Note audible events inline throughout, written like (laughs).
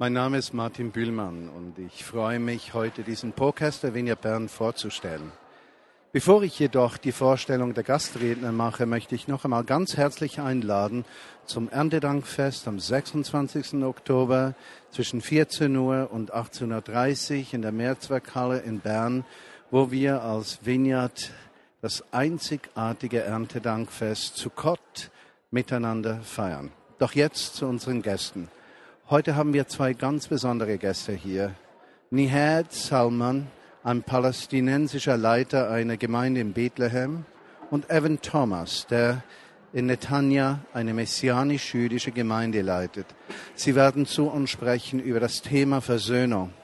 Mein Name ist Martin Bühlmann und ich freue mich, heute diesen Podcast der Vineyard Bern vorzustellen. Bevor ich jedoch die Vorstellung der Gastredner mache, möchte ich noch einmal ganz herzlich einladen zum Erntedankfest am 26. Oktober zwischen 14 Uhr und 18.30 Uhr in der Mehrzweckhalle in Bern, wo wir als Vineyard das einzigartige Erntedankfest zu Gott miteinander feiern. Doch jetzt zu unseren Gästen. Heute haben wir zwei ganz besondere Gäste hier. Nihad Salman, ein palästinensischer Leiter einer Gemeinde in Bethlehem, und Evan Thomas, der in Netanya eine messianisch-jüdische Gemeinde leitet. Sie werden zu uns sprechen über das Thema Versöhnung.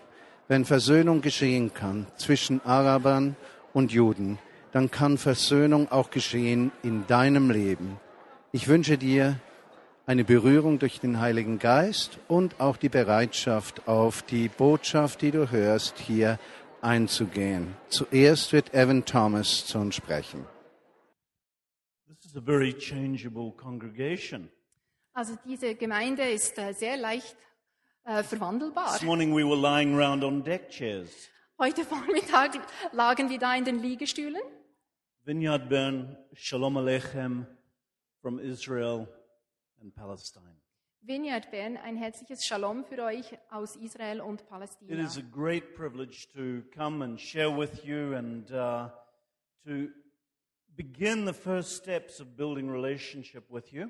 Wenn Versöhnung geschehen kann zwischen Arabern und Juden, dann kann Versöhnung auch geschehen in deinem Leben. Ich wünsche dir eine Berührung durch den Heiligen Geist und auch die Bereitschaft auf die Botschaft, die du hörst, hier einzugehen. Zuerst wird Evan Thomas zu uns sprechen. This is a very changeable congregation. Also diese Gemeinde ist äh, sehr leicht äh, verwandelbar. This morning we were lying around on deck chairs. Heute Vormittag lagen wir da in den Liegestühlen. Vineyard Bern, Shalom Aleichem from Israel and Palestine. Vineyard Bern, ein herzliches Shalom für euch aus Israel und It Palästina. is a great privilege to come and share with you and uh, to begin the first steps of building relationship with you.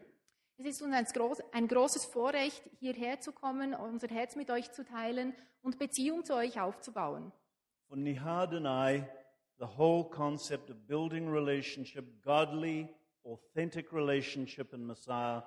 Es ist uns ein, groß, ein großes Vorrecht, hierher zu kommen, unser Herz mit euch zu teilen und Beziehung zu euch aufzubauen. For Nihad and I, the whole concept of building relationship, godly, authentic relationship in Messiah,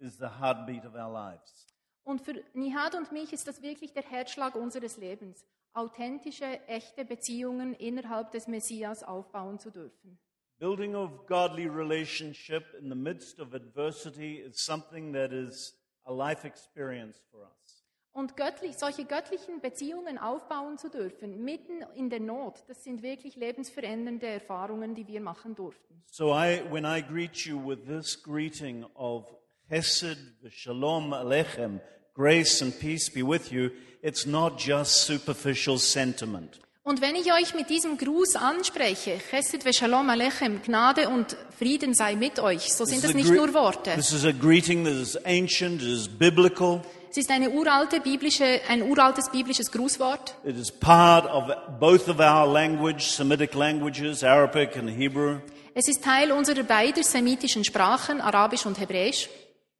is the heartbeat of our lives. Und für Nihad und mich ist das wirklich der Herzschlag unseres Lebens, authentische, echte Beziehungen innerhalb des Messias aufbauen zu dürfen. Building of godly relationship in the midst of adversity is something that is a life experience for us. Und göttlich, solche göttlichen Beziehungen aufbauen zu dürfen, mitten in der Not, das sind wirklich lebensverändernde Erfahrungen, die wir machen durften. So I, when I greet you with this greeting of Chesed v'Shalom Alechem, grace and peace be with you, it's not just superficial sentiment. Und wenn ich euch mit diesem Gruß anspreche, Chesed ve Shalom Alechem, Gnade und Frieden sei mit euch, so sind This das is a nicht nur Worte. This is a greeting that is ancient, it is biblical, Es ist eine uralte biblische, ein uraltes biblisches Grußwort. it is part of both of our language, Semitic languages, Arabic and Hebrew, Es ist Teil unserer beider semitischen Sprachen, Arabisch und Hebräisch.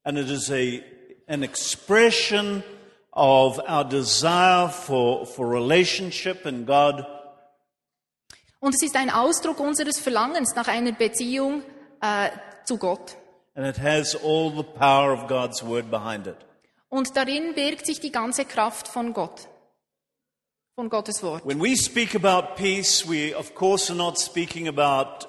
And it is a, an expression of our desire for, for relationship in God Und es ist ein Ausdruck unseres Verlangens nach einer Beziehung äh, zu Gott. and it has all the power of God's word behind it. Und darin birgt sich die ganze Kraft von Gott, von Gottes Wort. When we speak about peace, we of course are not speaking about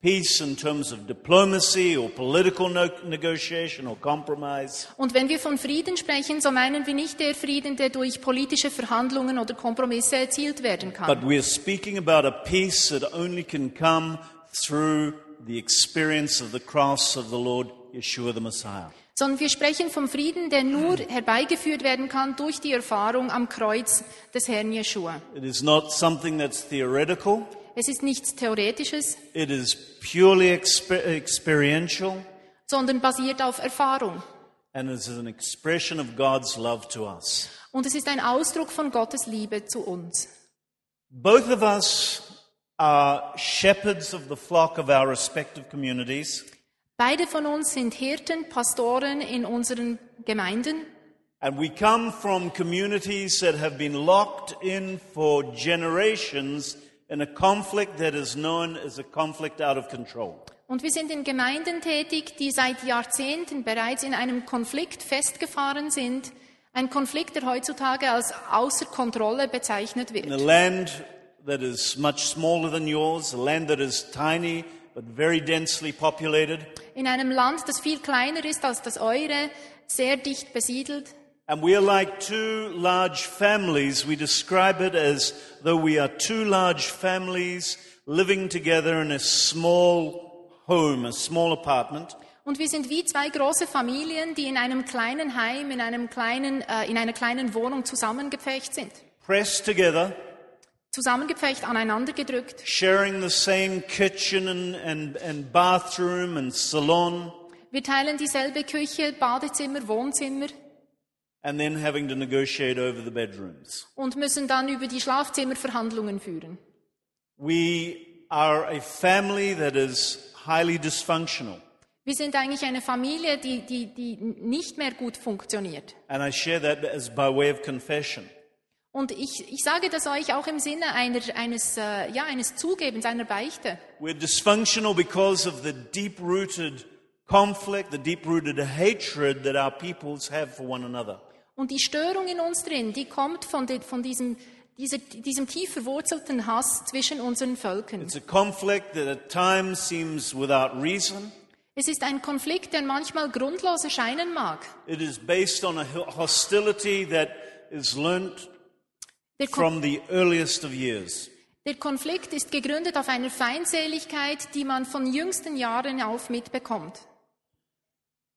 peace in terms of diplomacy or political no- negotiation or compromise. Und wenn wir von Frieden sprechen, so meinen wir nicht der Frieden, der durch politische Verhandlungen oder Kompromisse erzielt werden kann. But we're speaking about a peace that only can come through the experience of the cross of the Lord Yeshua the Messiah. Sondern wir sprechen vom Frieden, der nur (clears throat) herbeigeführt werden kann durch die Erfahrung am Kreuz des Herrn Jeschua. It is not something that's theoretical. Es ist nichts Theoretisches, It is purely exper- experiential sondern basiert auf Erfahrung. and it is an expression of God's love to us. Und es ist ein Ausdruck von Gottes Liebe zu uns. Both of us are shepherds of the flock of our respective communities, Beide von uns sind Hirten, Pastoren in unseren Gemeinden. and we come from communities that have been locked in for generations in a conflict that is known as a conflict out of control. Und wir sind in Gemeinden tätig, die seit Jahrzehnten bereits in einem Konflikt festgefahren sind. Ein Konflikt, der heutzutage als außer Kontrolle bezeichnet In a wird. land that is much smaller than yours, a land that is tiny but very densely populated, In einem Land, das viel kleiner ist als das eure, sehr dicht besiedelt. And we are like two large families. We describe it as though we are two large families living together in a small home, a small apartment. Und wir sind wie zwei große Familien, die in einem kleinen Heim, in, einem kleinen, äh, in einer kleinen Wohnung zusammengepfercht sind. pressed together, Zusammengepfercht, aneinander gedrückt. sharing the same kitchen and, and, and bathroom and salon, Wir teilen dieselbe Küche, Badezimmer, Wohnzimmer and then having to negotiate over the bedrooms. und müssen dann über die Schlafzimmerverhandlungen führen. We are a family that is highly dysfunctional. Wir sind eigentlich eine Familie, die, die, die nicht mehr gut funktioniert. And I share that as by way of confession. Und ich, ich sage das euch auch im Sinne einer, eines, äh, ja, eines Zugebens, einer Beichte. We're dysfunctional because of the deep rooted conflict, the deep rooted hatred that our peoples have for one another. Und die Störung in uns drin, die kommt von, de, von diesem, dieser, diesem tief verwurzelten Hass zwischen unseren Völkern. It's a conflict that at times seems without reason. Es ist ein Konflikt, der manchmal grundlos erscheinen mag. It is based on a hostility that is Kon from the earliest of years. der Konflikt ist gegründet auf einer Feindseligkeit, die man von jüngsten Jahren auf mitbekommt.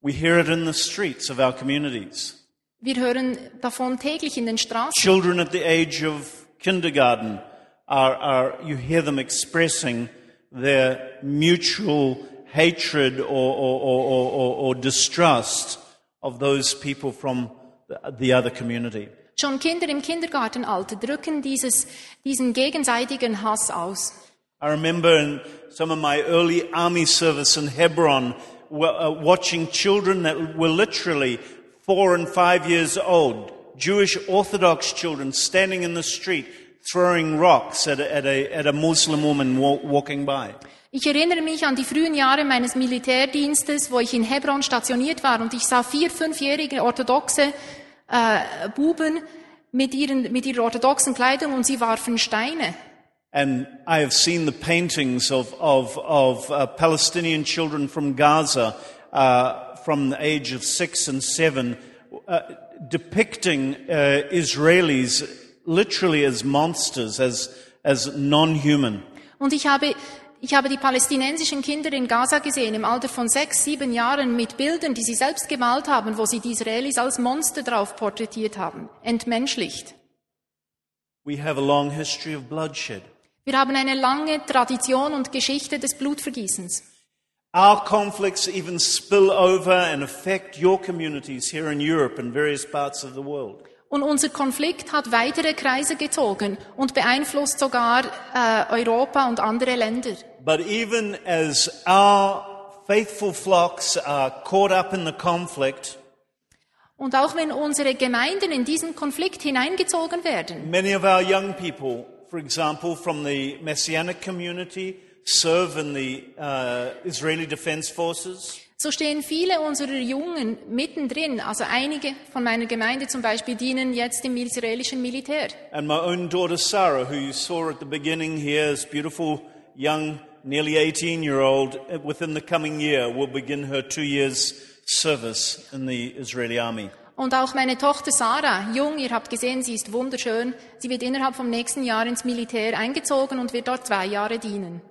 We hear it in the streets of our communities. Wir hören davon täglich in den Straßen. Children at the age of kindergarten are, are you hear them expressing their mutual hatred or, or, or, or, or, distrust of those people from the, the other community. Schon Kinder im Kindergartenalter drücken dieses, diesen gegenseitigen Hass aus. I remember in some of my early army service in Hebron, uh, watching children that were literally four and five years old, Jewish Orthodox children standing in the street throwing rocks at a, at a, at a Muslim woman walking by. Ich erinnere mich an die frühen Jahre meines Militärdienstes, wo ich in Hebron stationiert war und ich sah vier, fünfjährige orthodoxe äh, Buben mit, ihren, mit ihrer orthodoxen Kleidung und sie warfen Steine. And I have seen the paintings of, of, of uh, Palestinian children from Gaza uh, from the age of six and seven uh, depicting uh, Israelis literally as monsters, as, as non-human. Und ich habe, ich habe die palästinensischen Kinder in Gaza gesehen, im Alter von sechs, sieben Jahren, mit Bildern, die sie selbst gemalt haben, wo sie die Israelis als Monster drauf porträtiert haben, entmenschlicht. We have a long history of bloodshed. Wir haben eine lange Tradition und Geschichte des Blutvergießens. Our conflicts even spill over and affect your communities here in Europe and various parts of the world. Und unser Konflikt hat weitere Kreise gezogen und beeinflusst sogar äh, Europa und andere Länder. But even as our faithful flocks are caught up in the conflict, Und auch wenn unsere Gemeinden in diesen Konflikt hineingezogen werden, many of our young people, for example, from the Messianic community, serve in the uh, Israeli Defense Forces. so stehen viele unserer Jungen mittendrin. Also einige von meiner Gemeinde zum Beispiel dienen jetzt im israelischen Militär. And my own daughter Sarah, who you saw at the beginning here, is beautiful young, nearly 18 year old, within the coming year will begin her two years service in the Israeli army. Und auch meine Tochter Sarah, jung, ihr habt gesehen, sie ist wunderschön. Sie wird innerhalb vom nächsten Jahr ins Militär eingezogen und wird dort zwei Jahre dienen.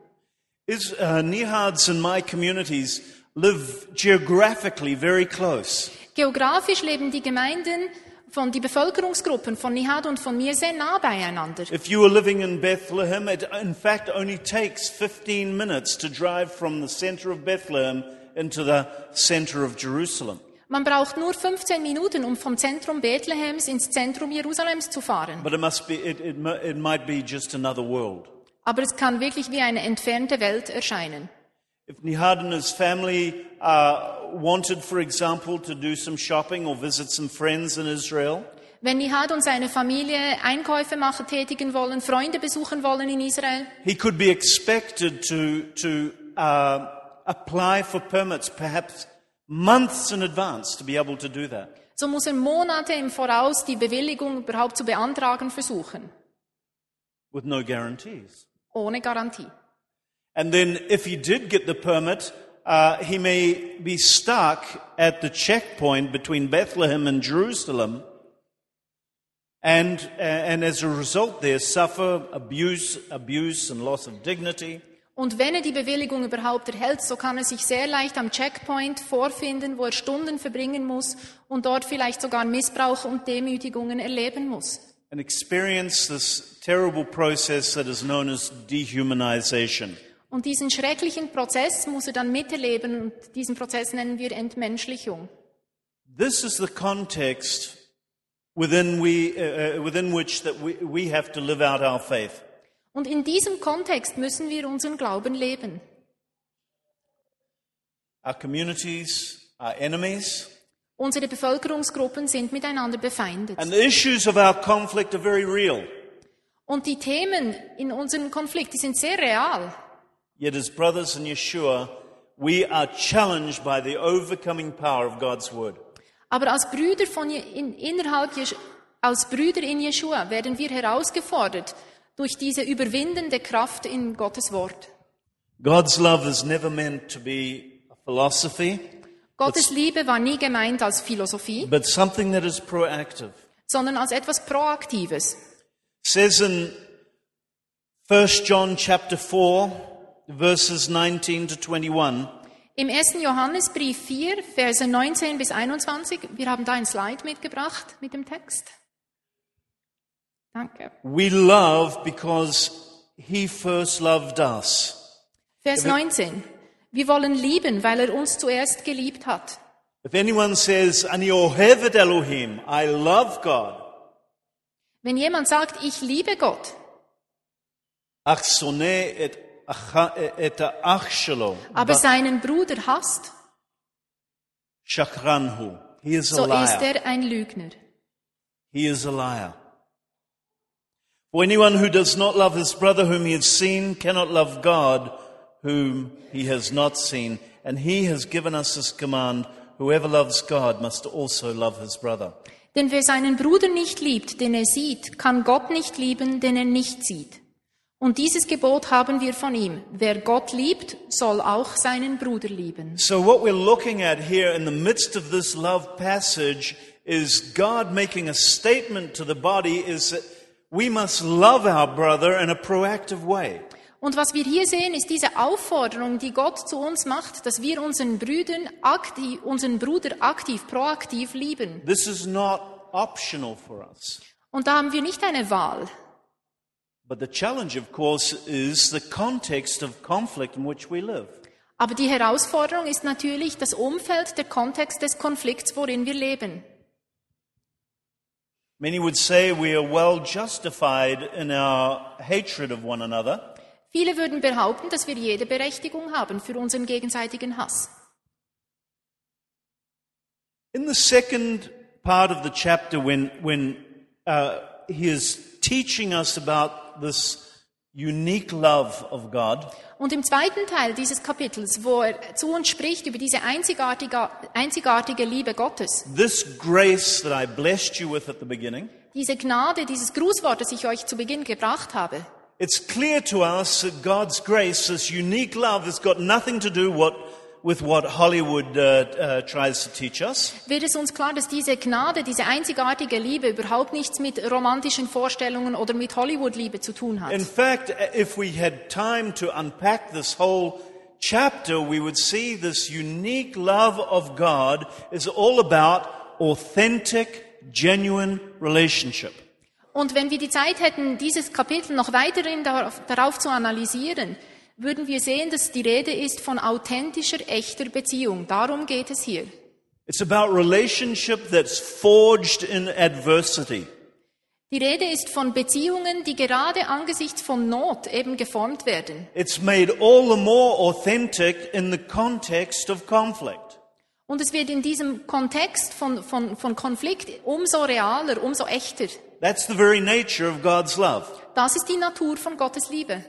Is, uh, Nihads and my communities live geographically very close. Geografisch leben die Gemeinden von die Bevölkerungsgruppen von Nihad und von mir sehr nah beieinander. If you were living in Bethlehem, it in fact only takes 15 minutes to drive from the center of Bethlehem into the center of Jerusalem. Man braucht nur 15 Minuten, um vom Zentrum Bethlehems ins Zentrum Jerusalems zu fahren. But it must be, it, it, it might be just another world. Aber es kann wirklich wie eine entfernte Welt erscheinen. If Nihad and his family uh, wanted, for example, to do some shopping or visit some friends in Israel, Wenn Nihad und seine Familie Einkäufe machen, tätigen wollen, Freunde besuchen wollen in Israel, he could be expected to, to uh, apply for permits perhaps months in advance to be able to do that. so muss er Monate im Voraus die Bewilligung überhaupt zu beantragen versuchen, with no guarantees. Ohne Garantie. And then if he did get the permit, uh, he may be stuck at the checkpoint between Bethlehem and Jerusalem. And, uh, and as a result there, suffer abuse, abuse and loss of dignity. Und wenn er die Bewilligung überhaupt erhält, so kann er sich sehr leicht am Checkpoint vorfinden, wo er Stunden verbringen muss und dort vielleicht sogar Missbrauch und Demütigungen erleben muss. And experience this terrible process that is known as dehumanization. Und diesen schrecklichen Prozess muss er dann miterleben und diesen Prozess nennen wir Entmenschlichung. This is the context within, we, uh, uh, within which that we, we have to live out our faith. Und in diesem Kontext müssen wir unseren Glauben leben. Our communities, our enemies, Unsere Bevölkerungsgruppen sind miteinander befeindet. and the issues of our conflict are very real. Und die Themen in unserem Konflikt, die sind sehr real. Yet, as brothers in Yeshua, we are challenged by the overcoming power of God's word. Aber als Brüder von in, innerhalb als Brüder in Jeshua werden wir herausgefordert durch diese überwindende Kraft in Gottes Wort. God's love is never meant to be a philosophy, Gottes Liebe war nie gemeint als Philosophie, but something that is proactive. sondern als etwas Proaktives. says in 1 John chapter 4 verses 19 to 21 Im 1. Johannesbrief 4, Verse 19 bis 21, wir haben da ein Slide mitgebracht mit dem Text. Danke. we love because he first loved us Vers 19. Wir wollen lieben, weil er uns zuerst geliebt hat. if anyone says ani ohevet elohim i love god Wenn jemand sagt, ich liebe Gott, ach soneh et acha- et ach shelo aber seinen Bruder hasst, shakranhu he is a so ist liar er ein Lügner. he is a liar for anyone who does not love his brother whom he has seen cannot love god whom he has not seen and he has given us this command whoever loves god must also love his brother Denn wer seinen Bruder nicht liebt, den er sieht, kann Gott nicht lieben, den er nicht sieht. Und dieses Gebot haben wir von ihm. Wer Gott liebt, soll auch seinen Bruder lieben. so what we're looking at here in the midst of this love passage is god making a statement to the body is that we must love our brother in a proactive way Und was wir hier sehen, ist diese Aufforderung, die Gott zu uns macht, dass wir unseren Brüdern aktiv, unseren Bruder aktiv, proaktiv lieben. this is not optional for us Und da haben wir nicht eine Wahl. But the challenge, of course, is the context of conflict in which we live. Aber die Herausforderung ist natürlich das Umfeld, der Kontext des Konflikts, worin wir leben. Many would say we are well justified in our hatred of one another, Viele würden behaupten, dass wir jede Berechtigung haben für unseren gegenseitigen Hass. In the second part of the chapter, when, when uh, he is teaching us about this unique love of God, Und im zweiten Teil dieses Kapitels, wo er zu uns spricht über diese einzigartige, einzigartige Liebe Gottes, this grace that I blessed you with at the beginning, diese Gnade, dieses Grußwort, das ich euch zu Beginn gebracht habe, it's clear to us that God's grace, this unique love, has got nothing to do what, with what Hollywood uh, uh, tries to teach us. wird es uns klar, dass diese Gnade, diese einzigartige Liebe überhaupt nichts mit romantischen Vorstellungen oder mit Hollywood-Liebe zu tun hat. In fact, if we had time to unpack this whole chapter, we would see this unique love of God is all about authentic, genuine relationship. Und wenn wir die Zeit hätten, dieses Kapitel noch weiterhin darauf, darauf zu analysieren, würden wir sehen, dass die Rede ist von authentischer, echter Beziehung. Darum geht es hier. It's about relationship that's forged in adversity. Die Rede ist von Beziehungen, die gerade angesichts von Not eben geformt werden. It's made all the more authentic in the context of conflict. Und es wird in diesem Kontext von, von, von Konflikt umso realer, umso echter. That's the very nature of God's love. Das ist die Natur von Gottes Liebe.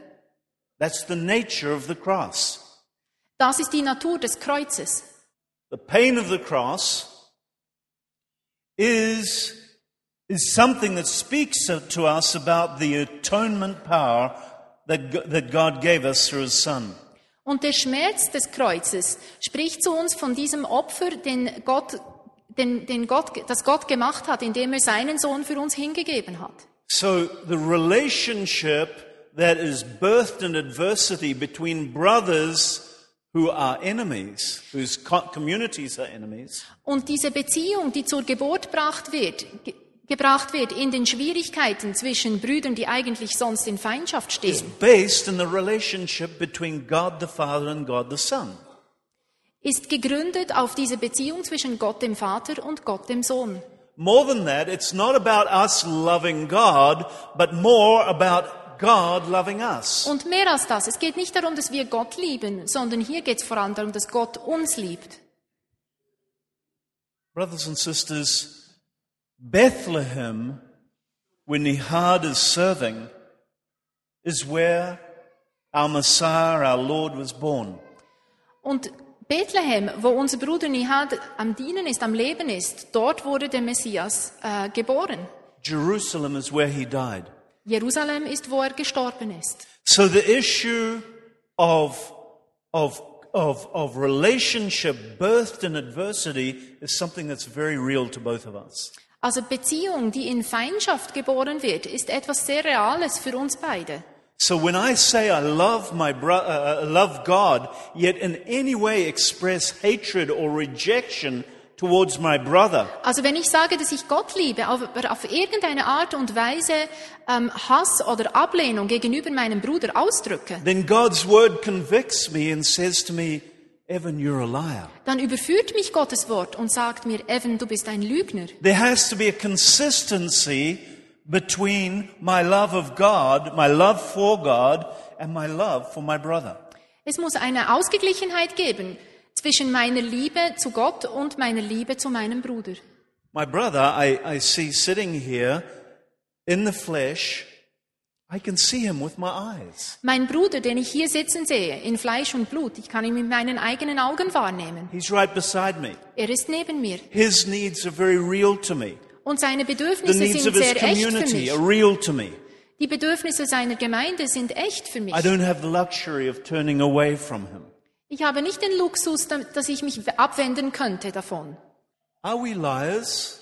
That's the nature of the cross. Das ist die Natur des Kreuzes. The pain of the cross is, is something that speaks to us about the atonement power that, that God gave us through His Son. Und der Schmerz des Kreuzes spricht zu uns von diesem Opfer, den Gott, den, den Gott, das Gott gemacht hat, indem er seinen Sohn für uns hingegeben hat. So the relationship that is birthed in adversity between brothers who are enemies, whose co- communities are enemies, Und diese Beziehung, die zur Geburt gebracht wird, ge gebracht wird in den Schwierigkeiten zwischen Brüdern, die eigentlich sonst in Feindschaft is stehen, based in the relationship between God the Father and God the Son. Ist gegründet auf diese Beziehung zwischen Gott dem Vater und Gott dem Sohn. More than that, it's not about us loving God, but more about God loving us. Und mehr als das, es geht nicht darum, dass wir Gott lieben, sondern hier geht es vor allem darum, dass Gott uns liebt. Brothers and sisters, Bethlehem, when Nihad is serving, is where our Messiah, our Lord, was born. Und Bethlehem, wo unser Bruder Nihad am Dienen ist, am Leben ist, dort wurde der Messias äh, geboren. Jerusalem is where he died. Jerusalem ist, wo er gestorben ist. So the issue of, of, of, of relationship birthed in adversity is something that's very real to both of us. Also Beziehung, die in Feindschaft geboren wird, ist etwas sehr Reales für uns beide. So when I say I love my bro- uh, uh, love God, yet in any way express hatred or rejection towards my brother, Also wenn ich sage, dass ich Gott liebe, aber auf irgendeine Art und Weise ähm, Hass oder Ablehnung gegenüber meinem Bruder ausdrücke, then God's word convicts me and says to me, Evan, you're a liar. dann überführt mich Gottes Wort und sagt mir, Evan, du bist ein Lügner. There has to be a consistency between my love of God, my love for God, and my love for my brother. Es muss eine Ausgeglichenheit geben zwischen meiner Liebe zu Gott und meiner Liebe zu meinem Bruder. My brother, I, I see sitting here in the flesh. I can see him with my eyes. Mein Bruder, den ich hier sitzen sehe, in Fleisch und Blut, ich kann ihn mit meinen eigenen Augen wahrnehmen. He's right beside me. Er ist neben mir. His needs are very real to me. Und seine Bedürfnisse sind sehr echt für mich. Die Bedürfnisse seiner Gemeinde sind echt für mich. I don't have the luxury of turning away from him. Ich habe nicht den Luxus, da- dass ich mich abwenden könnte davon. Are we liars,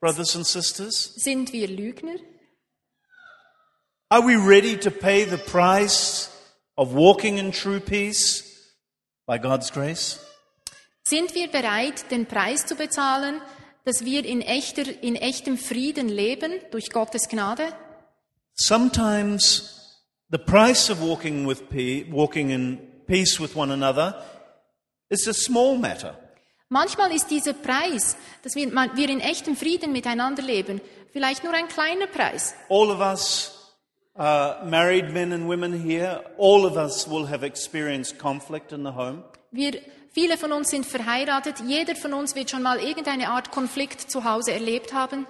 brothers and sisters? Sind wir Lügner? Are we ready to pay the price of walking in true peace by God's grace? Sind wir bereit, den Preis zu bezahlen, dass wir in, echter, in echtem Frieden leben durch Gottes Gnade? Sometimes the price of walking with walking in peace with one another is a small matter. Manchmal ist dieser Preis, dass wir, wir in echtem Frieden miteinander leben, vielleicht nur ein kleiner Preis. All of us, uh, married men and women here, all of us will have experienced conflict in the home. Wir, viele von uns sind verheiratet, jeder von uns wird schon mal irgendeine Art Konflikt zu Hause erlebt haben.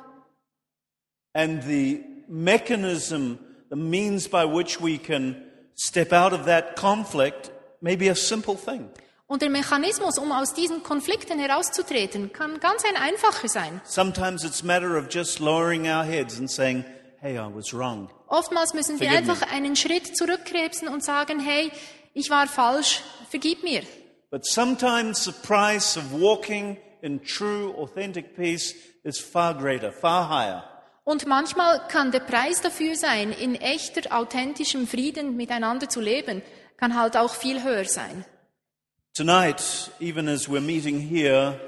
And the mechanism, the means by which we can step out of that conflict may be a simple thing. Und der Mechanismus, um aus diesen Konflikten herauszutreten, kann ganz ein einfacher sein. Sometimes it's a matter of just lowering our heads and saying, hey, I was wrong. Oftmals müssen wir Vergib einfach einen Schritt zurückkrebsen und sagen, hey, ich war falsch, vergib mir. But sometimes the price of walking in true, authentic peace is far greater, far higher. Und manchmal kann der Preis dafür sein, in echter, authentischem Frieden miteinander zu leben, kann halt auch viel höher sein. Tonight, even as we're meeting here,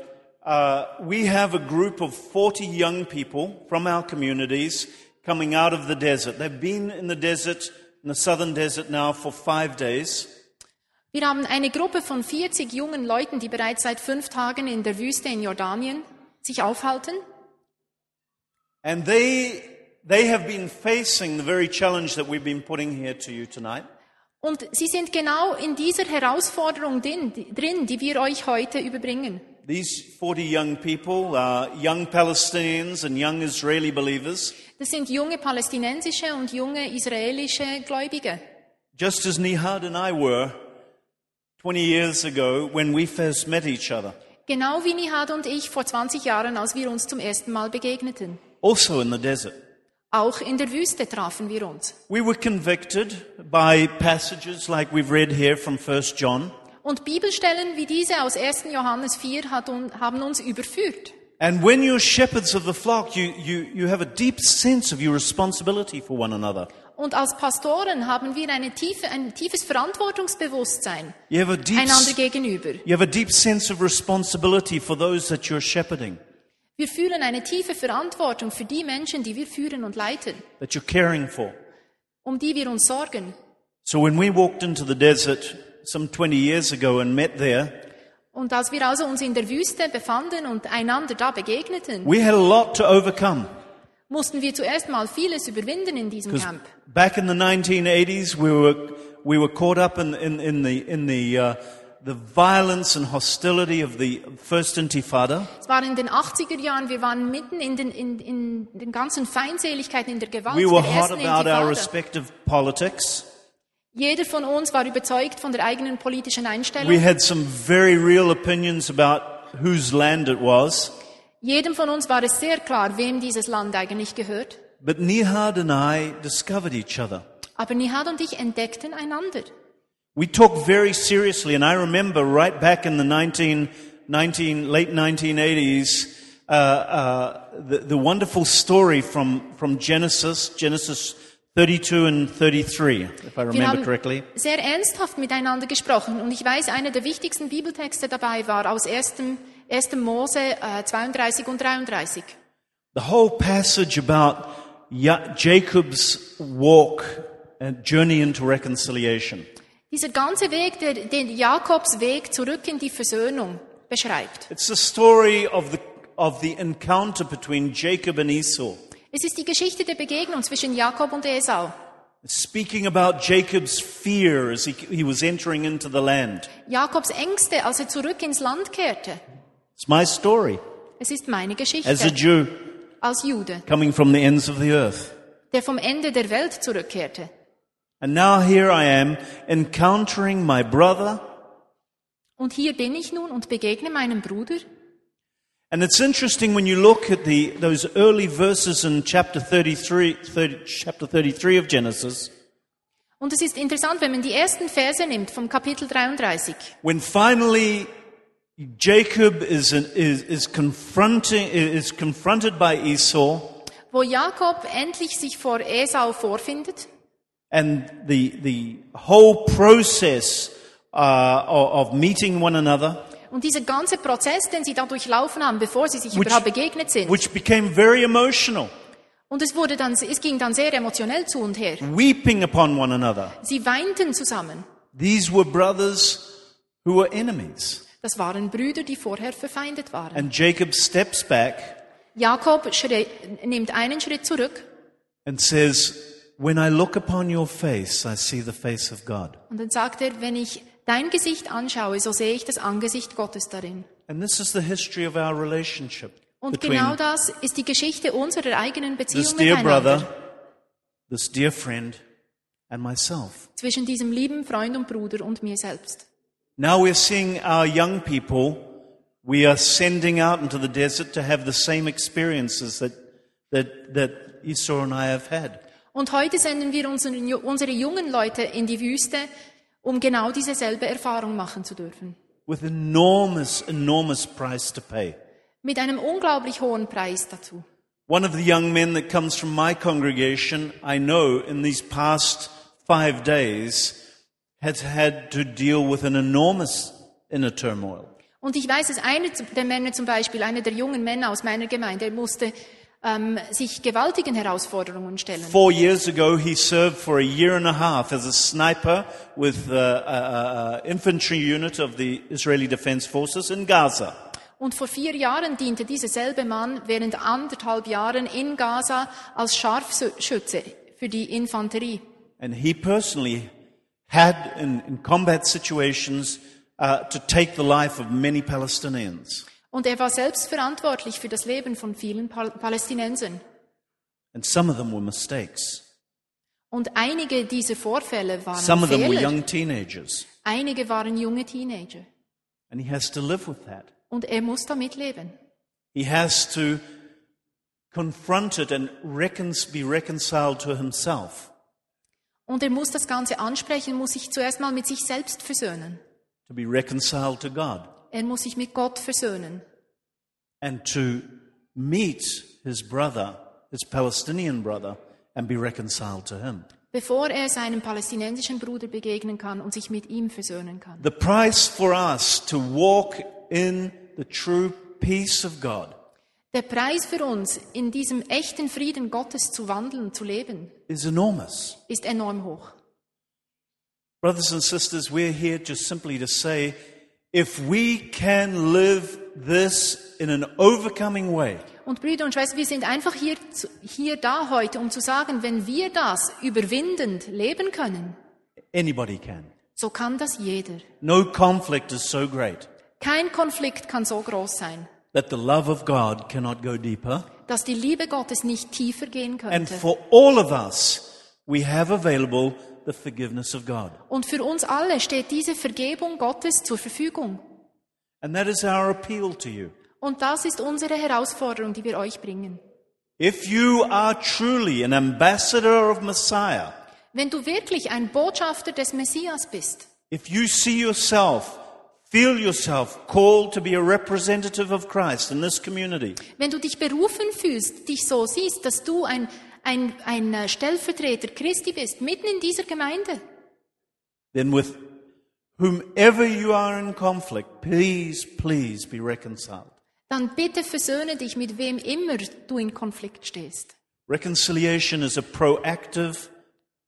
uh, we have a group of 40 young people from our communities coming out of the desert. They've been in the desert, in the southern desert now for five days. Wir haben eine Gruppe von 40 jungen Leuten, die bereits seit fünf Tagen in der Wüste in Jordanien sich aufhalten. And they, they have been facing the very challenge that we've been putting here to you tonight. Und sie sind genau in dieser Herausforderung drin, die, drin, die wir euch heute überbringen. These 40 young people are young Palestinians and young Israeli believers. Das sind junge palästinensische und junge israelische Gläubige. Just as Nihad and I were 20 years ago when we first met each other. Genau wie Nihad und ich vor 20 Jahren, als wir uns zum ersten Mal begegneten. Also in the desert. Auch in der Wüste trafen wir uns. We were convicted by passages like we've read here from 1 John. Und Bibelstellen wie diese aus 1. Johannes 4 hat un, haben uns überführt. And when you're shepherds of the flock, you, you, you have a deep sense of your responsibility for one another. Und als Pastoren haben wir tiefe, ein tiefes Verantwortungsbewusstsein deep, einander gegenüber. Wir fühlen eine tiefe Verantwortung für die Menschen, die wir führen und leiten, um die wir uns sorgen. So when we walked into the desert some 20 years ago and met there, Und als wir also uns in der Wüste befanden und einander da begegneten, we had a lot to overcome. Mussten wir zuerst mal vieles überwinden in diesem Camp. back in the 1980s, we were, we were caught up in, in, in the, in the, uh, the violence and hostility of the first Intifada. Es war in den 80er Jahren, wir waren mitten in den, in, in den ganzen Feindseligkeiten, in der Gewalt We were der hot ersten about our respective politics. Jeder von uns war überzeugt von der eigenen politischen We Einstellung. had some very real opinions about whose land it was. Jedem von uns war es sehr klar, wem dieses Land eigentlich gehört. But Nihad and I discovered each other. Aber Nihad und ich entdeckten einander. We talked very seriously, and I remember right back in the 19, 19 late 1980s, uh, uh, the, the wonderful story from, from Genesis, Genesis 32 and 33, if I Wir remember haben correctly. sehr ernsthaft miteinander gesprochen und ich weiß, einer der wichtigsten Bibeltexte dabei war aus 1. 1. Mose äh, 32 und 33. The whole passage about Ja- Jacob's walk and journey into reconciliation. Dieser ganze Weg, der, den Jakobs Weg zurück in die Versöhnung beschreibt. It's the story of the, of the encounter between Jacob and Esau. Es ist die Geschichte der Begegnung zwischen Jakob und Esau. Speaking about Jacob's fear as he, he was entering into the land. Jakobs Ängste, als er zurück ins Land kehrte. It's my story Es ist meine Geschichte as a Jew als Jude, coming from the ends of the earth. der vom Ende der Welt zurückkehrte. And now here I am encountering my brother. Und hier bin ich nun und begegne meinem Bruder. And it's interesting when you look at the, those early verses in chapter 33, 30, chapter 33 of Genesis, Und es ist interessant, wenn man die ersten Verse nimmt vom Kapitel 33. when finally Jacob is, is, is confronting, is confronted by Esau wo Jakob endlich sich vor Esau vorfindet and the, the whole process uh, of, meeting one another, und dieser ganze Prozess, den sie da durchlaufen haben, bevor sie sich Which- überhaupt begegnet sind. which became very emotional, Und es wurde dann, es ging dann sehr emotionell zu und her. weeping upon one another. Sie weinten zusammen. These were brothers who were enemies. Das waren Brüder, die vorher verfeindet waren. And Jacob steps back Jakob nimmt einen Schritt zurück and says, When I look upon your face, I see the face of God. und dann sagt er, wenn ich dein Gesicht anschaue, so sehe ich das Angesicht Gottes darin. And this is the history of our relationship Und genau das ist die Geschichte unserer eigenen Beziehung this dear brother, this dear friend, and myself. Zwischen diesem lieben Freund und Bruder und mir selbst. Now we're seeing our young people, we are sending out into the desert to have the same experiences that, that, that Esau and I have had. Und heute senden wir unseren, unsere jungen Leute in die Wüste, um genau diese selbe Erfahrung machen zu dürfen. with enormous, enormous price to pay. Mit einem unglaublich hohen Preis dazu. One of the young men that comes from my congregation, I know in these past five days, has had to deal with an enormous inner turmoil. Und ich weiß, dass einer der Männer zum Beispiel, einer der jungen Männer aus meiner Gemeinde, musste ähm, sich gewaltigen Herausforderungen stellen. Four years ago, he served for a year and a half as a sniper with the uh, infantry unit of the Israeli Defense Forces in Gaza. Und vor vier Jahren diente dieser selbe Mann während anderthalb Jahren in Gaza als Scharfschütze für die Infanterie. And he personally had, in, in combat situations, uh, to take the life of many Palestinians. Und er war selbst verantwortlich für das Leben von vielen Pal Palästinensern. And some of them were mistakes. Und einige dieser Vorfälle waren Some of them were young teenagers. Einige waren junge Teenager. And he has to live with that. Und er muss damit leben. He has to confront it and be reconciled to himself, Und er muss das Ganze ansprechen, muss sich zuerst mal mit sich selbst versöhnen. to be reconciled to God, Er muss sich mit Gott versöhnen. and to meet his brother, his Palestinian brother, and be reconciled to Him. bevor er seinem palästinensischen Bruder begegnen kann und sich mit ihm versöhnen kann. The price for us to walk in the true peace of God Der Preis für uns, in diesem echten Frieden Gottes zu wandeln, zu leben, is enormous. ist enorm hoch. Brothers and sisters, we're here just simply to say if we can live this in an overcoming way, Und Brüder und Schwestern, wir sind einfach hier, hier da heute, um zu sagen, wenn wir das überwindend leben können, anybody can. so kann das jeder. No conflict is so great Kein Konflikt kann so groß sein, that the love of God cannot go deeper. dass die Liebe Gottes nicht tiefer gehen And könnte. for all of us, we have available the forgiveness of God. Und für uns alle steht diese Vergebung Gottes zur Verfügung. And that is our appeal to you. Und das ist unsere Herausforderung, die wir euch bringen. If you are truly an ambassador of Messiah, Wenn du wirklich ein Botschafter des Messias bist, if you see yourself, feel yourself called to be a representative of Christ in this community, wenn du dich berufen fühlst, dich so siehst, dass du ein, ein, ein äh, Stellvertreter Christi bist, mitten in dieser Gemeinde, then with whomever you are in conflict, please, please be reconciled. dann bitte versöhne dich mit wem immer du in Konflikt stehst. Reconciliation is a proactive,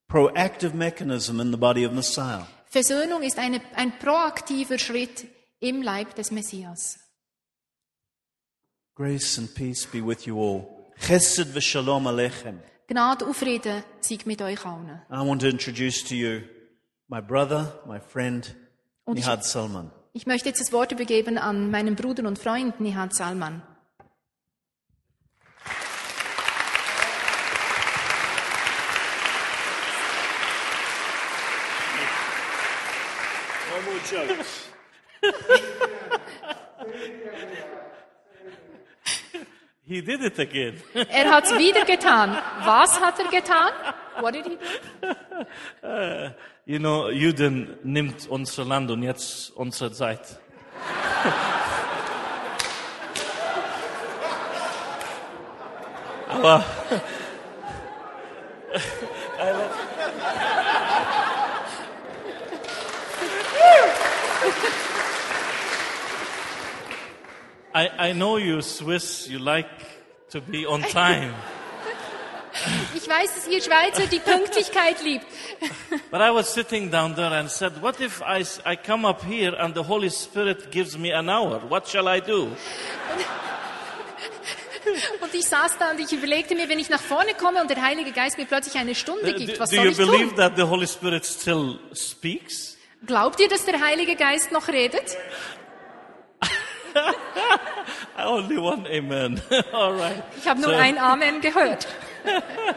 proactive mechanism in the body of Messiah. Versöhnung ist eine, ein proaktiver Schritt im Leib des Messias. Grace and peace be with you all. Chesed v'shalom aleichem. Gnade und Friede sei mit euch allen. I want to introduce to you my brother, my friend, Nihad Salman. Ich möchte jetzt das Wort übergeben an meinen Bruder und Freund Nihad Salman. Jokes. (laughs) He did it again. Er hat's wieder getan. Was hat er getan? What did he do? You know, Juden nimmt unser Land und jetzt unsere Zeit. (laughs) Aber I, I know you Swiss, you like to be on (laughs) time. Ich weiß, dass ihr Schweizer die Pünktlichkeit liebt. (laughs) But I was sitting down there and said, what if I, I come up here and the Holy Spirit gives me an hour? What shall I do? (laughs) Und ich saß da und ich überlegte mir, wenn ich nach vorne komme und der Heilige Geist mir plötzlich eine Stunde Do, gibt, was do soll you ich believe tun? that the Holy Spirit still speaks? Glaubt ihr, dass der Heilige Geist noch redet? I only want amen. (laughs) All right. Ich habe nur So- ein Amen gehört. (laughs)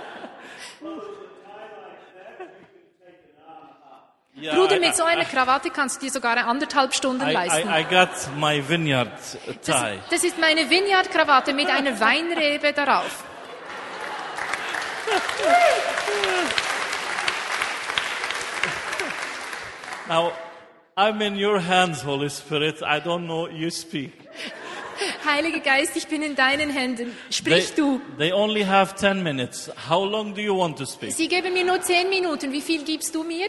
Yeah, Bruder, mit so einer Krawatte kannst du dir sogar anderthalb Stunden I, leisten. I, I got my vineyard Das, tie. das ist meine Vineyard-Krawatte mit einer Weinrebe darauf. Now, I'm in your hands, Holy Spirit. I don't know, you speak. Heiliger Geist, ich bin in deinen Händen. They, Sprich du. they only have 10 minutes. How long do you want to speak? Sie geben mir nur zehn Minuten. Wie viel gibst du mir?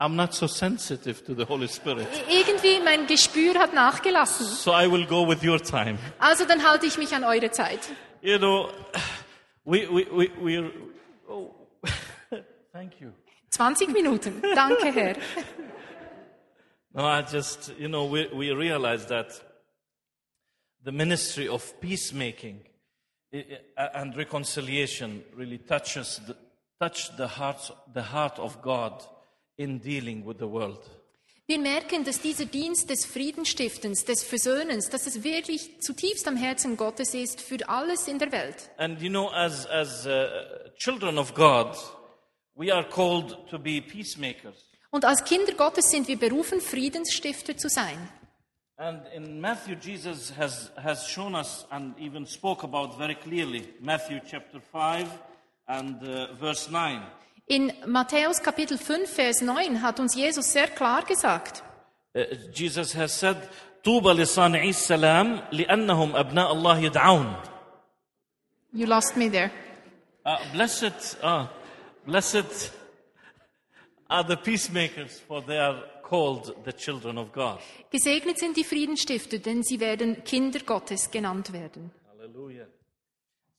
I'm not so sensitive to the Holy Spirit. Irgendwie mein Gespür hat nachgelassen. So I will go with your time. Also dann halte ich mich an eure Zeit. You know, we, we, we, we're, oh, (laughs) thank you. 20 Minuten. Danke, Herr. No, I just, you know, we, we realize that the ministry of peacemaking and reconciliation really touches the, touch the heart, the heart of God in dealing with the world. Wir merken, dass dieser Dienst des Friedenstiftens, des Versöhnens, dass es wirklich zutiefst am Herzen Gottes ist für alles in der Welt. And you know, as, as uh, children of God, we are called to be peacemakers. Und als Kinder Gottes sind wir berufen, Friedensstifter zu sein. And in Matthew, Jesus has, has shown us and even spoke about very clearly, Matthew chapter 5 and uh, verse 9. In Matthäus Kapitel 5, Vers 9 hat uns Jesus sehr klar gesagt, Uh, Jesus has said, طوبى لصانعي السلام لأنهم أبناء الله يدعون. You lost me there. Uh, blessed, uh, blessed are the peacemakers, for they are called the children of God. Gesegnet sind die Friedensstifter, denn sie werden Kinder Gottes genannt werden. Hallelujah.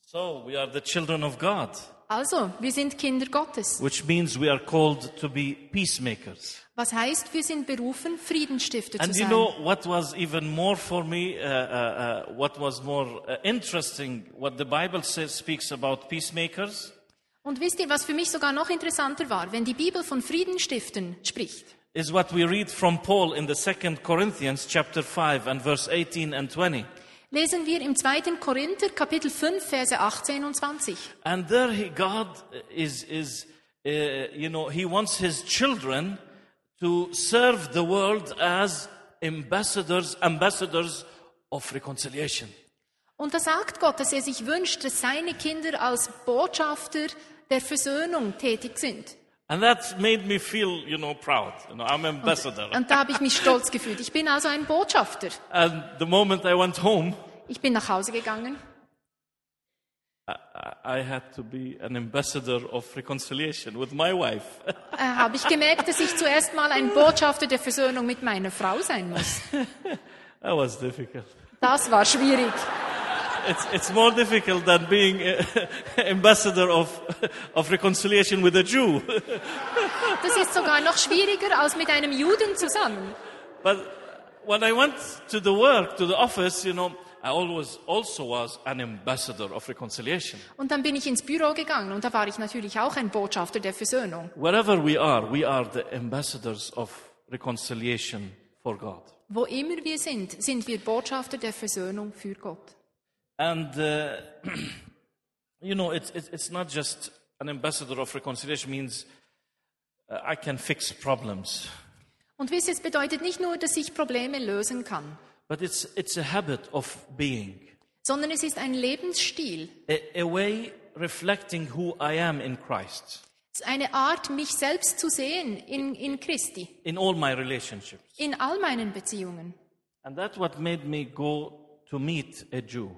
So we are the children of God, Also, wir sind Kinder Gottes. which means we are called to be peacemakers. Was heißt, wir sind berufen, Friedensstifter zu sein. And you know what was even more for me, uh, uh, uh, what was more uh, interesting, what the Bible says, speaks about peacemakers? Und wisst ihr, was für mich sogar noch interessanter war, wenn die Bibel von Friedensstiften spricht? is what we read from Paul in the second Corinthians chapter 5 and verse 18 and 20. Lesen wir im 2. Korinther Kapitel 5 Verse 18 und 20. And there he, God is, is uh, you know, he wants his children to serve the world as ambassadors, ambassadors of reconciliation. Und da sagt Gott, dass er sich wünscht, dass seine Kinder als Botschafter der Versöhnung tätig sind. And that made me feel, you know, proud. You know, I'm ambassador. Und da habe ich mich stolz gefühlt. Ich bin also ein Botschafter. And the moment I went home, Ich bin nach Hause gegangen I- I had to be an ambassador of reconciliation with my wife. äh, habe ich gemerkt, dass ich zuerst mal ein Botschafter der Versöhnung mit meiner Frau sein muss. (laughs) that was difficult. Das war schwierig. It's, it's more difficult than being uh, (laughs) ambassador of, of reconciliation with a Jew. (laughs) Das ist sogar noch schwieriger als mit einem Juden zusammen. But when I went to the work, to the office, you know, I always also was an ambassador of reconciliation. Und dann bin ich ins Büro gegangen und da war ich natürlich auch ein Botschafter der Versöhnung. Wherever we are, we are the ambassadors of reconciliation for God. Wo immer wir sind, sind wir Botschafter der Versöhnung für Gott. And, uh, (clears throat) you know, it's, it's, not just an ambassador of reconciliation means uh, I can fix problems. Und wisst es bedeutet nicht nur, dass ich Probleme lösen kann, But it's, it's a habit of being, sondern es ist ein Lebensstil. a, a way reflecting who I am in Christ, Es ist eine Art, mich selbst zu sehen in, in Christi, in all my relationships. in all meinen Beziehungen. And that's what made me go to meet a Jew.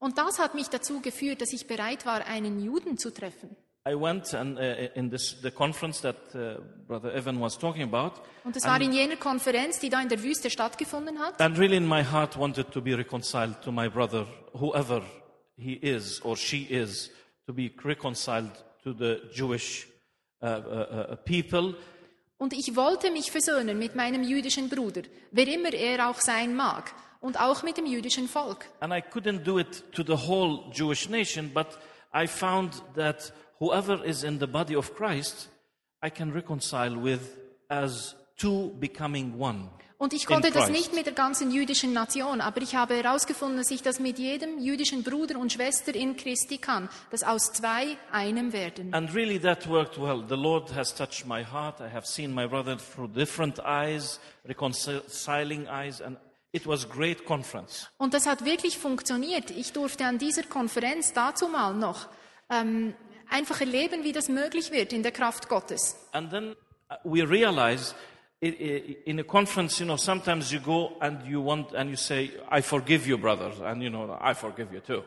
Und das hat mich dazu geführt, dass ich bereit war, einen Juden zu treffen. I went and uh, in this the conference that uh, Brother Evan was talking about, Und es war in jener Konferenz, die da in der Wüste stattgefunden hat. and really in my heart wanted to be reconciled to my brother, whoever he is or she is, to be reconciled to the Jewish uh, uh, uh, people. Und ich wollte mich versöhnen mit meinem jüdischen Bruder, wer immer er auch sein mag, und auch mit dem jüdischen Volk. And I couldn't do it to the whole Jewish nation, but I found that whoever is in the body of Christ, I can reconcile with as two becoming one. Und ich konnte das nicht mit der ganzen jüdischen Nation, aber ich habe herausgefunden, dass ich das mit jedem jüdischen Bruder und Schwester in Christi kann, dass aus zwei einem werden. And really that worked well. The Lord has touched my heart. I have seen my brother through different eyes, reconciling eyes, and it was great conference. Und das hat wirklich funktioniert. Ich durfte an dieser Konferenz dazu mal noch ähm, einfach erleben, wie das möglich wird in der Kraft Gottes. And then uh, we realize in a conference, you know, sometimes you go and you want, and you say, I forgive you, brother. And you know, I forgive you too.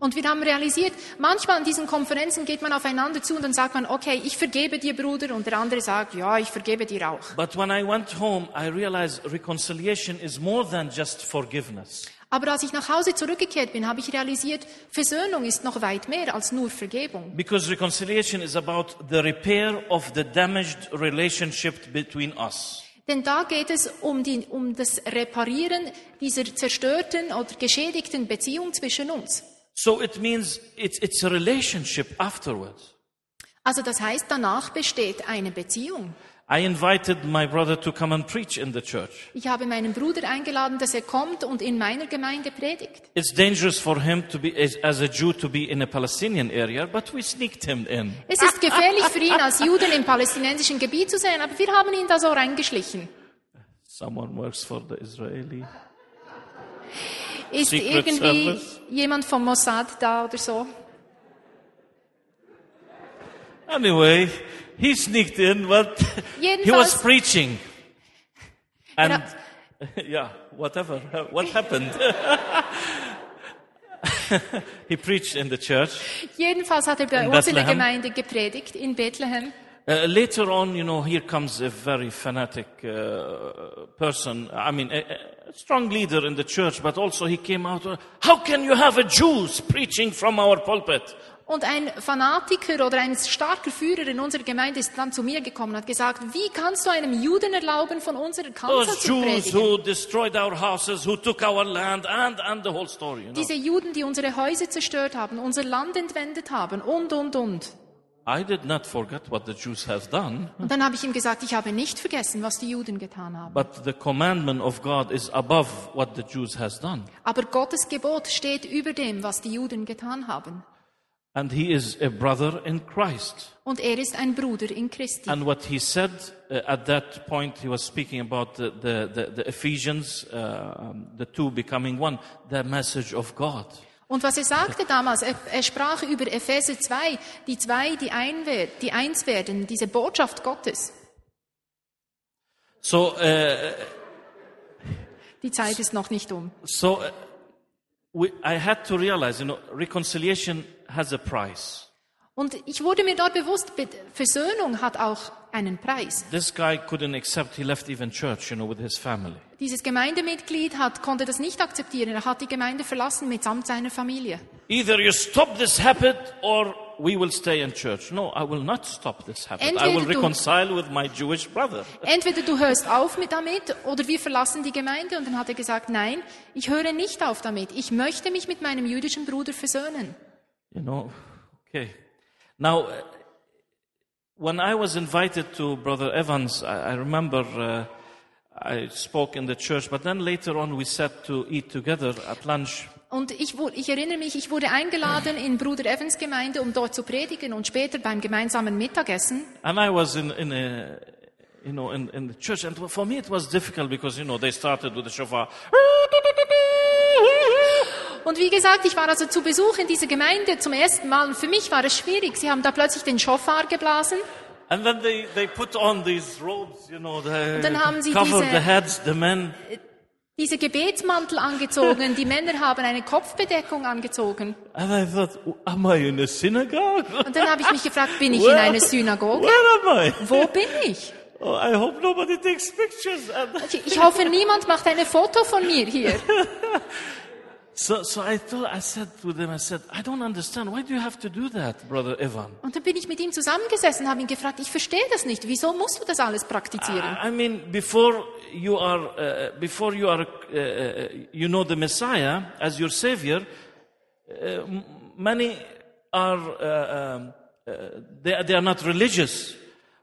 Und wir haben realisiert, manchmal an diesen Konferenzen geht man aufeinander zu und dann sagt man, okay, ich vergebe dir, Bruder, und der andere sagt, ja, ich vergebe dir auch. But when I went home, I realized reconciliation is more than just forgiveness. Aber als ich nach Hause zurückgekehrt bin, habe ich realisiert, Versöhnung ist noch weit mehr als nur Vergebung. Because reconciliation is about the repair of the damaged relationship between us. Denn da geht es um, die, um das Reparieren dieser zerstörten oder geschädigten Beziehung zwischen uns. So it means it's, it's a relationship afterwards. Also das heißt, danach besteht eine Beziehung. I invited my brother to come and preach in the church. Ich habe meinen Bruder eingeladen, dass er kommt und in meiner Gemeinde predigt. It's dangerous for him to be, as, a Jew, to be in a Palestinian area, but we sneaked him in. Es ist gefährlich für ihn, als Juden im palästinensischen Gebiet zu sein, aber wir haben ihn da so reingeschlichen. Someone works for the Israeli. Ist Secret irgendwie Service? jemand vom Mossad da oder so? Anyway, he sneaked in, but (laughs) he Jedenfalls- was preaching. And (laughs) yeah, whatever. (laughs) What happened? he preached in the church. Jedenfalls hat er bei In uns in der Bethlehem. Gemeinde gepredigt, in Bethlehem. Uh, later on, you know, here comes a very fanatic uh, person. I mean, a strong leader in the church, but also he came out. How can you have a Jews preaching from our pulpit? Und ein Fanatiker oder ein starker Führer in unserer Gemeinde ist dann zu mir gekommen und hat gesagt, wie kannst du einem Juden erlauben, von unserer Kanzel Those zu Jews predigen? who destroyed our houses, who took our land, and and the whole story. You know? Diese Juden, die unsere Häuser zerstört haben, unser Land entwendet haben und, und, und. I did not forget what the Jews have done, Und dann habe ich ihm gesagt, ich habe nicht vergessen, was die Juden getan haben. but the commandment of God is above what the Jews has done, Aber Gottes Gebot steht über dem, was die Juden getan haben. and He is a brother in Christ. Und er ist ein Bruder in Christi. And what he said uh, at that point, he was speaking about the, the, the, the Ephesians, uh, um, the two becoming one, the message of God. Und was er sagte damals, er, er sprach über Epheser 2, die zwei, die, ein die eins werden, diese Botschaft Gottes. So, uh, Die Zeit ist noch nicht um. so uh, we, I had to realize, you know, reconciliation has a price. Und ich wurde mir dort bewusst, Be- Versöhnung hat auch einen Preis. This guy couldn't accept, he left even church, you know, with his family. Dieses Gemeindemitglied hat, konnte das nicht akzeptieren. Er hat die Gemeinde verlassen mitsamt seiner Familie. Either you stop this habit or we will stay in church. No, I will not stop this habit. I will Entweder du- reconcile with my Jewish brother. Entweder du hörst auf mit damit oder wir verlassen die Gemeinde. Und dann hat er gesagt, nein, ich höre nicht auf damit. Ich möchte mich mit meinem jüdischen Bruder versöhnen. You know, okay. Now, uh, when I was invited to Brother Evans, I, I remember uh, I spoke in the church, but then later on we sat to eat together at lunch. Und ich, ich erinnere mich, ich wurde eingeladen in Bruder Evans Gemeinde, um dort zu predigen und später beim gemeinsamen Mittagessen. And I was in, in a, you know, in, in the church. And for me it was difficult because, you know, they started with the shofar. Und wie gesagt, ich war also zu Besuch in dieser Gemeinde zum ersten Mal und für mich war es schwierig. Sie haben da plötzlich den Schofar geblasen And then they, they put on these robes, you know, they dann haben sie cover diese- the heads, the men. diese Gebetsmantel angezogen, die Männer haben eine Kopfbedeckung angezogen. And I thought, am I in a synagogue? Und dann habe ich mich gefragt, bin ich in Where- einer Synagoge? Where am I? Wo bin ich? Oh, I hope nobody takes pictures. Ich, ich hoffe, niemand macht ein Foto von mir hier. (laughs) so, so I thought, I said to them, I said, I don't understand. Why do you have to do that, Brother Ivan? Und dann bin ich mit ihm zusammengesessen habe ihn gefragt, ich verstehe das nicht. Wieso musst du das alles praktizieren? I I mean, before you are, uh, before you are, uh, uh, you know the Messiah as your Savior, uh, many are, uh, um, uh, they, they are not religious.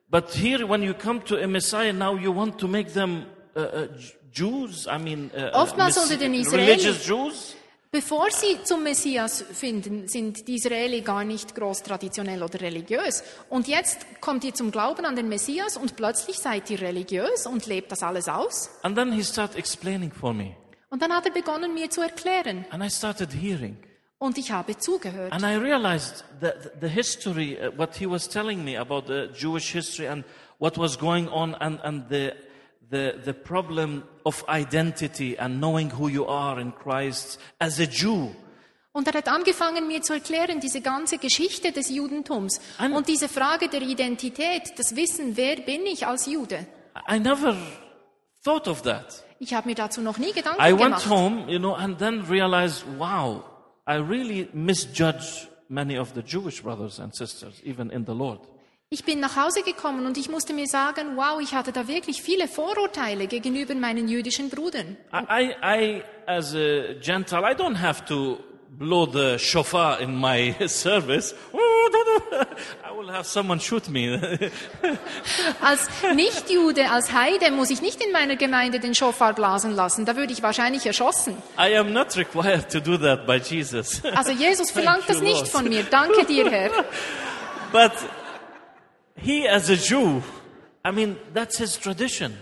But here, when you come to a Messiah, now you want to make them uh, uh, Jews. I mean, uh, uh, Oftmals unter den Israelis- religious Jews. Bevor sie zum Messias finden, sind die Israeli gar nicht groß traditionell oder religiös. Und jetzt kommt ihr zum Glauben an den Messias und plötzlich seid ihr religiös und lebt das alles aus. And then he started explaining for me, Und dann hat er begonnen, mir zu erklären. and I started hearing. Und ich habe zugehört. And I realized that the history, uh, what he was telling me about the Jewish history and what was going on and, and the, the, the problem of identity and knowing who you are in Christ as a Jew. Und er hat angefangen, mir zu erklären, diese ganze Geschichte des Judentums An- und diese Frage der Identität, das Wissen, wer bin ich als Jude. I never thought of that. Ich habe mir dazu noch nie Gedanken I went gemacht. home, you know, and then realized, wow, I really misjudge many of the Jewish brothers and sisters, even in the Lord. Ich bin nach Hause gekommen und ich musste mir sagen, wow, ich hatte da wirklich viele Vorurteile gegenüber meinen jüdischen Brüdern. I, I, as a Gentile, I don't have to blow the shofar in my (laughs) service. I will have someone shoot me. (laughs) Als Nichtjude, als Heide muss ich nicht in meiner Gemeinde den Schofar blasen lassen, da würde ich wahrscheinlich erschossen. I am not required to do that by Jesus. Also Jesus (laughs) verlangt das nicht Lord. von mir. Danke dir, Herr. but he, as a Jew, I mean, that's his tradition.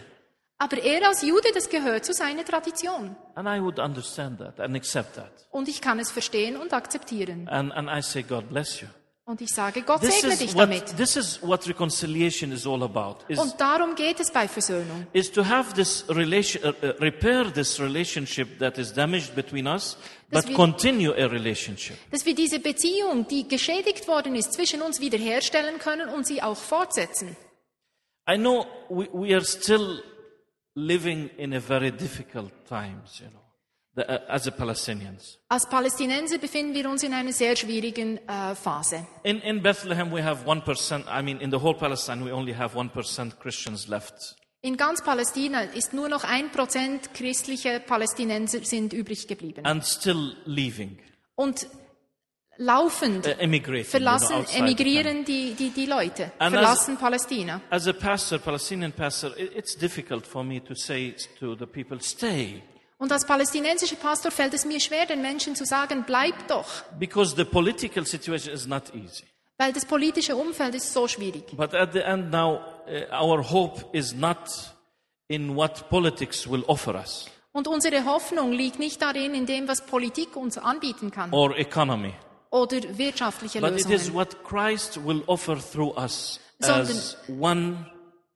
Aber er als Jude, das gehört zu seiner Tradition. And I would understand that and accept that. Und ich kann es verstehen und akzeptieren. And, and I say, God bless you. Und ich sage, Gott This segne is, dich what, damit. this is what reconciliation is all about. Is, Und darum geht es bei Versöhnung. is to have this relation, uh, uh, repair this relationship that is damaged between us, Dass but wir- continue a relationship. Dass wir diese Beziehung, die geschädigt worden ist, zwischen uns wiederherstellen können und sie auch fortsetzen. I know we, we are still living in a very difficult times, you know, as a Palestinians. Als Palästinenser befinden wir uns in einer sehr schwierigen äh, Phase. In, in Bethlehem, we have 1%, I mean, in the whole Palestine, we only have 1% Christians left. In ganz Palästina ist nur noch ein Prozent christliche Palästinenser sind übrig geblieben. And still leaving, Und laufend uh, immigrating, you know, verlassen, emigrieren die, die, die Leute, And verlassen Palästina. As a pastor, Palestinian pastor, it- it's difficult for me to say to the people, stay. Und als palästinensischer Pastor fällt es mir schwer, den Menschen zu sagen, bleib doch, Because the political situation is not easy. weil das politische Umfeld ist so schwierig. But at the end now, uh, our hope is not in what politics will offer us Und unsere Hoffnung liegt nicht darin, in dem, was Politik uns anbieten kann or economy, oder wirtschaftliche but it is Lösungen, what Christ will offer through us as one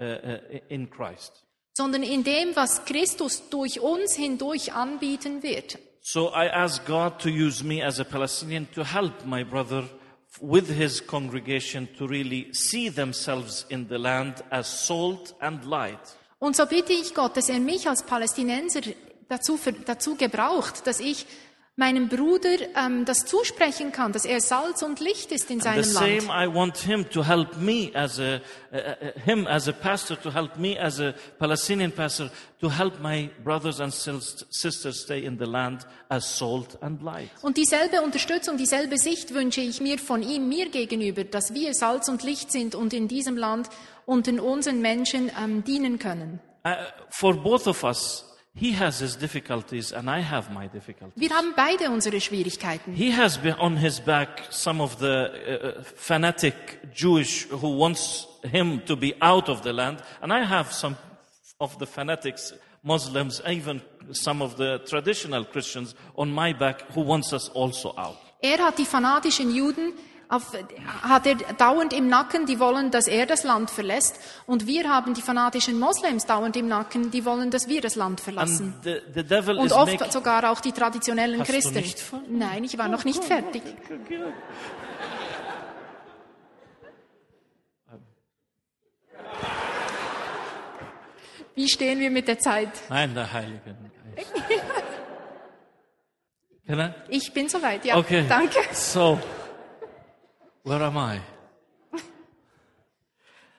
uh, in Christ. Sondern in dem, was Christus durch uns hindurch anbieten wird. So I ask God to use me as a Palestinian to help my brother with his congregation to really see themselves in the land as salt and light. Und so bitte ich Gott, dass er mich als Palästinenser dazu, dazu gebraucht, dass ich meinem Bruder ähm, das zusprechen kann, dass er Salz und Licht ist in seinem Land. I want him to help me as a, uh, him as a pastor, to help me as a Palestinian pastor, to help my brothers and sis- sisters stay in the land as salt and light. Und dieselbe Unterstützung, dieselbe Sicht wünsche ich mir von ihm, mir gegenüber, dass wir Salz und Licht sind und in diesem Land unter unseren Menschen ähm, dienen können. Uh, for both of us, he has his difficulties and I have my difficulties. Wir haben beide unsere Schwierigkeiten. He has on his back some of the uh, uh, fanatic Jewish who wants him to be out of the land, and I have some of the fanatics, Muslims, even some of the traditional Christians on my back who wants us also out. Er hat die fanatischen Juden, auf, hat er dauernd im Nacken, die wollen, dass er das Land verlässt. Und wir haben die fanatischen Moslems dauernd im Nacken, die wollen, dass wir das Land verlassen. The, the Und oft sogar auch die traditionellen Hast Christen. Nein, ich war noch nicht fertig. Wie stehen wir mit der Zeit? Nein, der Heilige? (laughs) Ich bin soweit, ja. Okay. Danke. So, where am I? (laughs)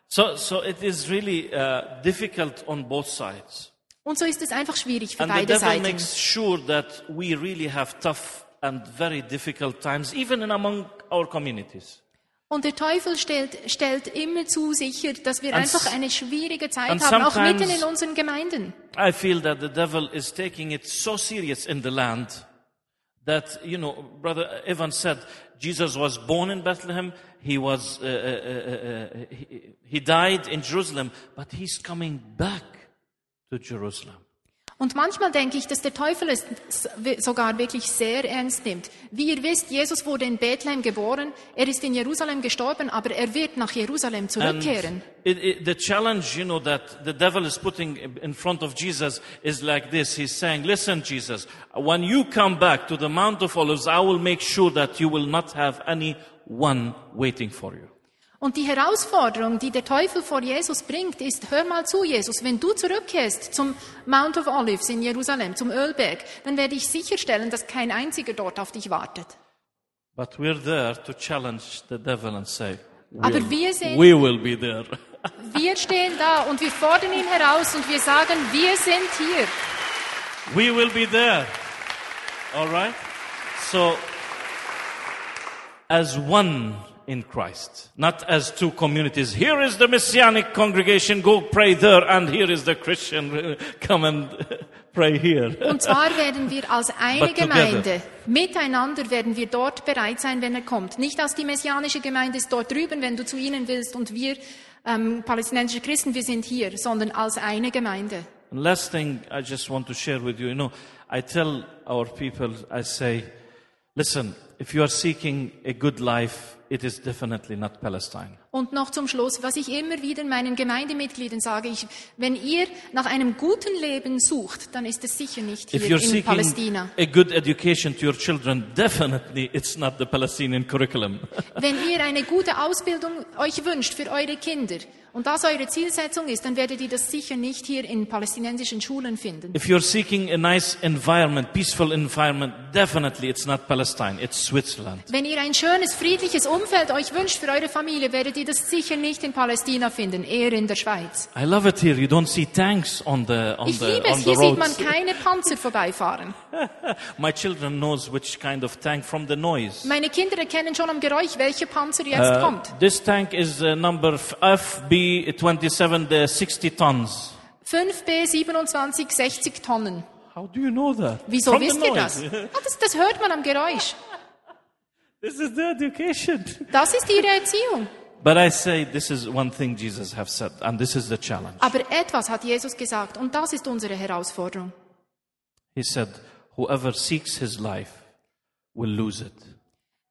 So, so it is really uh, difficult on both sides. Und so ist es einfach schwierig für And the beide devil Seiten. makes sure that we really have tough and very difficult times, even in among our communities. Und der Teufel stellt, stellt immer zu sicher, dass wir And einfach eine schwierige Zeit haben, auch mitten in unseren Gemeinden. I feel that the devil is taking it so serious in the land that, you know, Brother Evan said, Jesus was born in Bethlehem, he was, uh, uh, uh, uh, he, he died in Jerusalem, but he's coming back to Jerusalem. Und manchmal denke ich, dass der Teufel es sogar wirklich sehr ernst nimmt. Wie ihr wisst, Jesus wurde in Bethlehem geboren, er ist in Jerusalem gestorben, aber er wird nach Jerusalem zurückkehren. it, it, the challenge, you know, that the devil is putting in front of Jesus is like this. He's saying, listen, Jesus, when you come back to the Mount of Olives, I will make sure that you will not have anyone waiting for you. Und die Herausforderung, die der Teufel vor Jesus bringt, ist, hör mal zu, Jesus, wenn du zurückkehrst zum Mount of Olives in Jerusalem, zum Ölberg, dann werde ich sicherstellen, dass kein einziger dort auf dich wartet. But we're there to challenge the devil and say, Aber "We'll- wir sind- we will be there. (laughs) Wir stehen da und wir fordern ihn heraus und wir sagen, wir sind hier. we will be there. All right? So, as one in Christ, not as two communities. Here is the Messianic congregation, go pray there, and here is the Christian, (laughs) come and (laughs) pray here. Und zwar werden wir als (laughs) eine Gemeinde, miteinander werden wir dort bereit sein, wenn er kommt. Nicht als die messianische Gemeinde ist dort drüben, wenn du zu ihnen willst und wir ähm, palästinensische Christen, wir sind hier, sondern als eine Gemeinde. And last thing I just want to share with you, you know, I tell our people, I say, listen, if you are seeking a good life it is definitely not Palestine. Und noch zum Schluss, was ich immer wieder meinen Gemeindemitgliedern sage, ich, wenn ihr nach einem guten Leben sucht, dann ist es sicher nicht If hier you're in seeking Palästina. a good education to your children, definitely it's not the Palestinian curriculum. Wenn ihr eine gute Ausbildung euch wünscht für eure Kinder und das eure Zielsetzung ist, dann werdet ihr das sicher nicht hier in palästinensischen Schulen finden. If you're seeking a nice environment, peaceful environment, definitely it's not Palestine, it's Switzerland. Wenn ihr ein schönes, friedliches Umfeld euch wünscht für eure Familie, werdet ihr das sicher nicht in Palästina finden, eher in der Schweiz. I love it here. You don't see tanks on the on Ich the liebe on es, the hier sieht man keine Panzer vorbeifahren. (laughs) My children knows which kind of tank from the noise. Meine Kinder erkennen schon am Geräusch, welcher Panzer jetzt Uh, kommt. this tank is uh, number FB27, the 60 tons. 5B 27, 60 Tonnen. How do you know that? Wieso From wisst ihr das? Ah, das? Das hört man am Geräusch. (laughs) This is the education. Das ist ihre Erziehung. But I say this is one thing Jesus have said, and this is the challenge. Aber etwas hat Jesus gesagt und das ist unsere Herausforderung. He said, "Whoever seeks his life will lose it,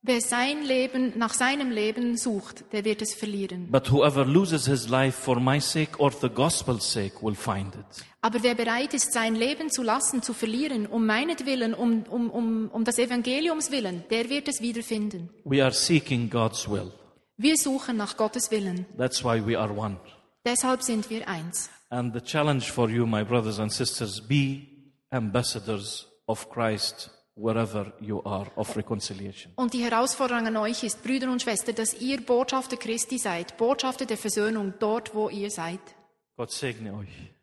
Wer sein Leben nach seinem Leben sucht, der wird es verlieren. but whoever loses his life for my sake or the gospel's sake will find it." Aber wer bereit ist, sein Leben zu lassen, zu verlieren, um meinetwillen, um, um, um, um das Evangeliums willen, der wird es wiederfinden. We are seeking God's will. Wir suchen nach Gottes Willen. That's why we are one. Deshalb sind wir eins. And the challenge for you, my brothers and sisters, be ambassadors of Christ wherever you are of reconciliation. Und die Herausforderung an euch ist, Brüder und Schwestern, dass ihr Botschafter Christi seid, Botschafter der Versöhnung dort, wo ihr seid. Gott segne euch.